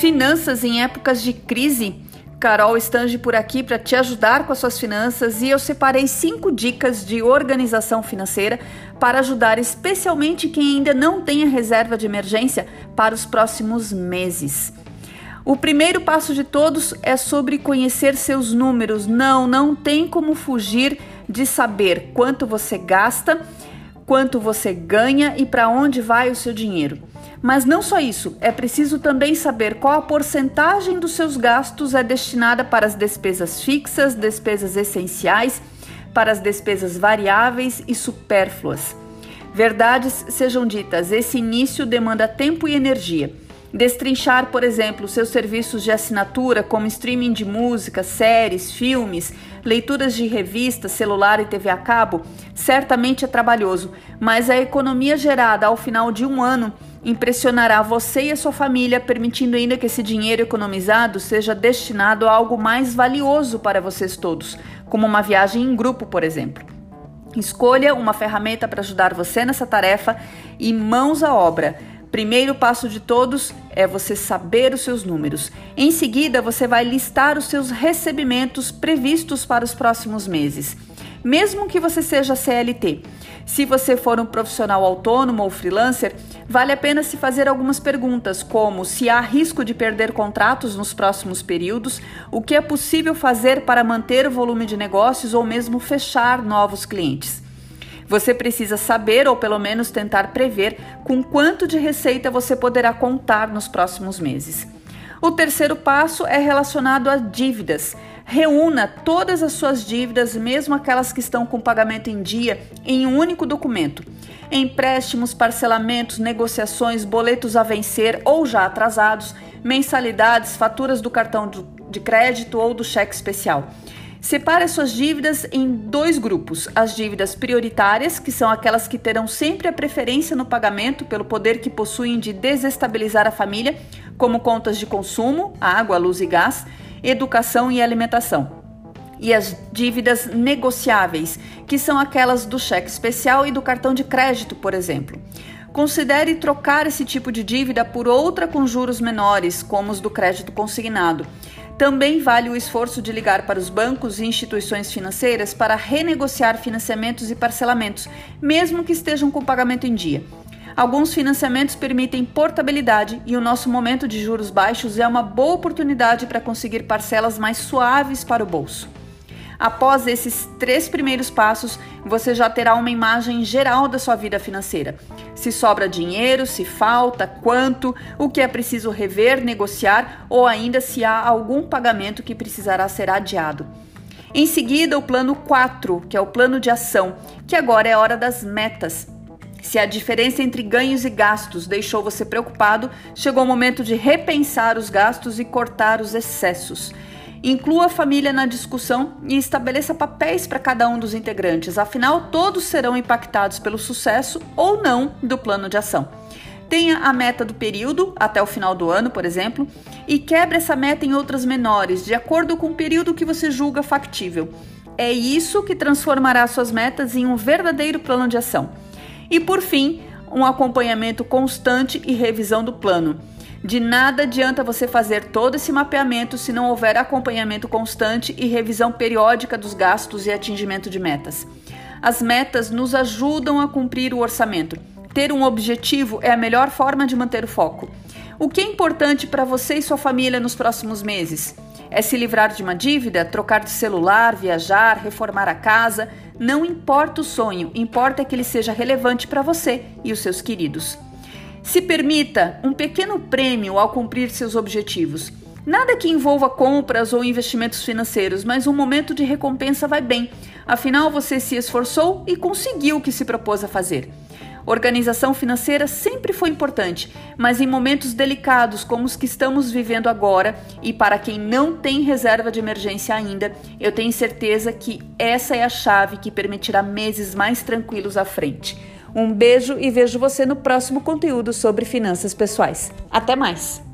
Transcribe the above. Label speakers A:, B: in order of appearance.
A: Finanças em épocas de crise. Carol Estange por aqui para te ajudar com as suas finanças e eu separei cinco dicas de organização financeira para ajudar especialmente quem ainda não tem a reserva de emergência para os próximos meses. O primeiro passo de todos é sobre conhecer seus números. Não, não tem como fugir de saber quanto você gasta, quanto você ganha e para onde vai o seu dinheiro. Mas não só isso, é preciso também saber qual a porcentagem dos seus gastos é destinada para as despesas fixas, despesas essenciais, para as despesas variáveis e supérfluas. Verdades sejam ditas, esse início demanda tempo e energia. Destrinchar, por exemplo, seus serviços de assinatura, como streaming de música, séries, filmes, leituras de revistas, celular e TV a cabo, certamente é trabalhoso, mas a economia gerada ao final de um ano impressionará você e a sua família, permitindo ainda que esse dinheiro economizado seja destinado a algo mais valioso para vocês todos, como uma viagem em grupo, por exemplo. Escolha uma ferramenta para ajudar você nessa tarefa e mãos à obra. Primeiro passo de todos é você saber os seus números. Em seguida, você vai listar os seus recebimentos previstos para os próximos meses. Mesmo que você seja CLT, se você for um profissional autônomo ou freelancer, vale a pena se fazer algumas perguntas, como se há risco de perder contratos nos próximos períodos, o que é possível fazer para manter o volume de negócios ou mesmo fechar novos clientes. Você precisa saber, ou pelo menos tentar prever, com quanto de receita você poderá contar nos próximos meses. O terceiro passo é relacionado a dívidas. Reúna todas as suas dívidas, mesmo aquelas que estão com pagamento em dia, em um único documento. Empréstimos, parcelamentos, negociações, boletos a vencer ou já atrasados, mensalidades, faturas do cartão de crédito ou do cheque especial. Separe suas dívidas em dois grupos: as dívidas prioritárias, que são aquelas que terão sempre a preferência no pagamento pelo poder que possuem de desestabilizar a família, como contas de consumo, água, luz e gás, educação e alimentação. E as dívidas negociáveis, que são aquelas do cheque especial e do cartão de crédito, por exemplo. Considere trocar esse tipo de dívida por outra com juros menores, como os do crédito consignado. Também vale o esforço de ligar para os bancos e instituições financeiras para renegociar financiamentos e parcelamentos, mesmo que estejam com pagamento em dia. Alguns financiamentos permitem portabilidade e o nosso momento de juros baixos é uma boa oportunidade para conseguir parcelas mais suaves para o bolso. Após esses três primeiros passos, você já terá uma imagem geral da sua vida financeira. Se sobra dinheiro, se falta, quanto, o que é preciso rever, negociar ou ainda se há algum pagamento que precisará ser adiado. Em seguida, o plano 4, que é o plano de ação, que agora é hora das metas. Se a diferença entre ganhos e gastos deixou você preocupado, chegou o momento de repensar os gastos e cortar os excessos. Inclua a família na discussão e estabeleça papéis para cada um dos integrantes, afinal, todos serão impactados pelo sucesso ou não do plano de ação. Tenha a meta do período, até o final do ano, por exemplo, e quebre essa meta em outras menores, de acordo com o período que você julga factível. É isso que transformará suas metas em um verdadeiro plano de ação. E por fim, um acompanhamento constante e revisão do plano. De nada adianta você fazer todo esse mapeamento se não houver acompanhamento constante e revisão periódica dos gastos e atingimento de metas. As metas nos ajudam a cumprir o orçamento. Ter um objetivo é a melhor forma de manter o foco. O que é importante para você e sua família nos próximos meses? É se livrar de uma dívida, trocar de celular, viajar, reformar a casa? Não importa o sonho, importa que ele seja relevante para você e os seus queridos. Se permita um pequeno prêmio ao cumprir seus objetivos. Nada que envolva compras ou investimentos financeiros, mas um momento de recompensa vai bem. Afinal, você se esforçou e conseguiu o que se propôs a fazer. Organização financeira sempre foi importante, mas em momentos delicados como os que estamos vivendo agora, e para quem não tem reserva de emergência ainda, eu tenho certeza que essa é a chave que permitirá meses mais tranquilos à frente. Um beijo e vejo você no próximo conteúdo sobre finanças pessoais. Até mais!